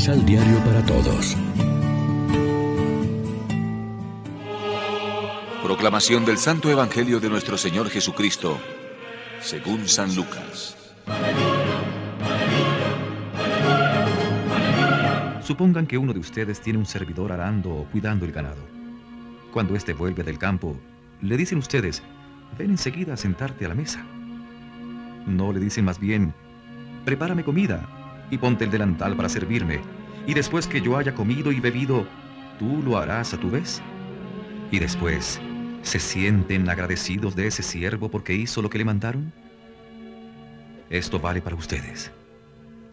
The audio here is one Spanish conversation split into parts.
Misal Diario para Todos. Proclamación del Santo Evangelio de nuestro Señor Jesucristo, según San Lucas. Supongan que uno de ustedes tiene un servidor arando o cuidando el ganado. Cuando éste vuelve del campo, le dicen ustedes, ven enseguida a sentarte a la mesa. No le dicen más bien, prepárame comida y ponte el delantal para servirme, y después que yo haya comido y bebido, tú lo harás a tu vez. Y después, ¿se sienten agradecidos de ese siervo porque hizo lo que le mandaron? Esto vale para ustedes.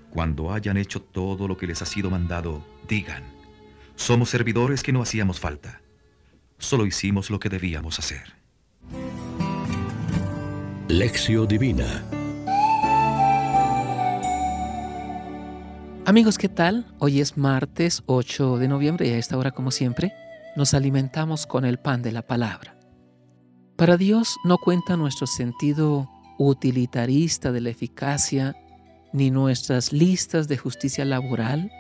Cuando hayan hecho todo lo que les ha sido mandado, digan, somos servidores que no hacíamos falta. Solo hicimos lo que debíamos hacer. Lección Divina Amigos, ¿qué tal? Hoy es martes 8 de noviembre y a esta hora, como siempre, nos alimentamos con el pan de la palabra. Para Dios no cuenta nuestro sentido utilitarista de la eficacia ni nuestras listas de justicia laboral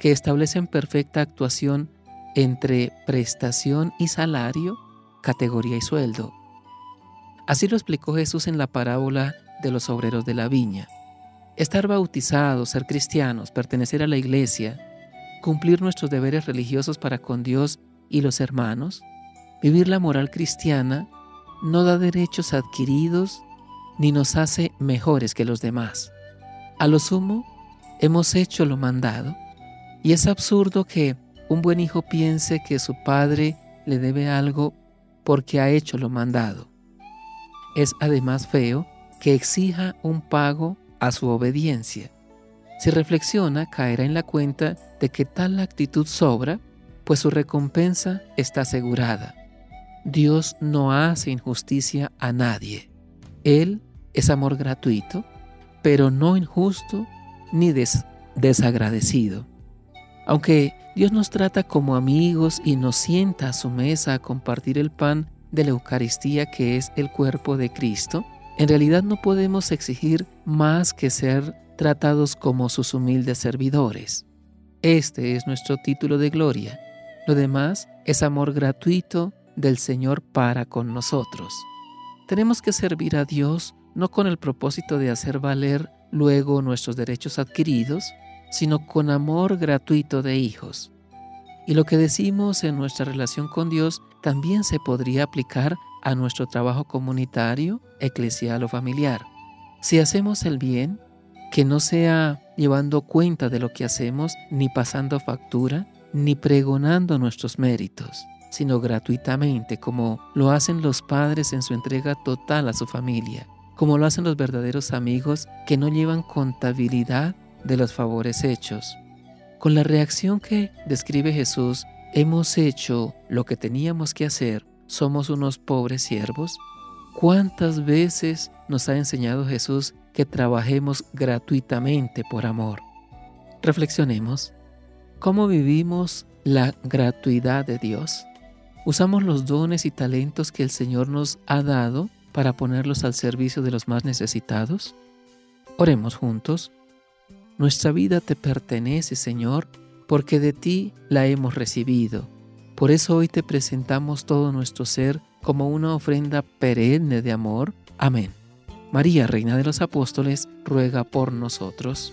que establecen perfecta actuación entre prestación y salario, categoría y sueldo. Así lo explicó Jesús en la parábola de los obreros de la viña. Estar bautizados, ser cristianos, pertenecer a la iglesia, cumplir nuestros deberes religiosos para con Dios y los hermanos, vivir la moral cristiana, no da derechos adquiridos ni nos hace mejores que los demás. A lo sumo, hemos hecho lo mandado y es absurdo que un buen hijo piense que su padre le debe algo porque ha hecho lo mandado. Es además feo que exija un pago a su obediencia. Si reflexiona, caerá en la cuenta de que tal actitud sobra, pues su recompensa está asegurada. Dios no hace injusticia a nadie. Él es amor gratuito, pero no injusto ni desagradecido. Aunque Dios nos trata como amigos y nos sienta a su mesa a compartir el pan de la Eucaristía que es el cuerpo de Cristo, en realidad no podemos exigir más que ser tratados como sus humildes servidores. Este es nuestro título de gloria. Lo demás es amor gratuito del Señor para con nosotros. Tenemos que servir a Dios no con el propósito de hacer valer luego nuestros derechos adquiridos, sino con amor gratuito de hijos. Y lo que decimos en nuestra relación con Dios también se podría aplicar a nuestro trabajo comunitario, eclesial o familiar. Si hacemos el bien, que no sea llevando cuenta de lo que hacemos, ni pasando factura, ni pregonando nuestros méritos, sino gratuitamente, como lo hacen los padres en su entrega total a su familia, como lo hacen los verdaderos amigos que no llevan contabilidad de los favores hechos. Con la reacción que describe Jesús, hemos hecho lo que teníamos que hacer somos unos pobres siervos? ¿Cuántas veces nos ha enseñado Jesús que trabajemos gratuitamente por amor? Reflexionemos. ¿Cómo vivimos la gratuidad de Dios? ¿Usamos los dones y talentos que el Señor nos ha dado para ponerlos al servicio de los más necesitados? Oremos juntos. Nuestra vida te pertenece, Señor, porque de ti la hemos recibido por eso hoy te presentamos todo nuestro ser como una ofrenda perenne de amor. Amén. María, Reina de los Apóstoles, ruega por nosotros.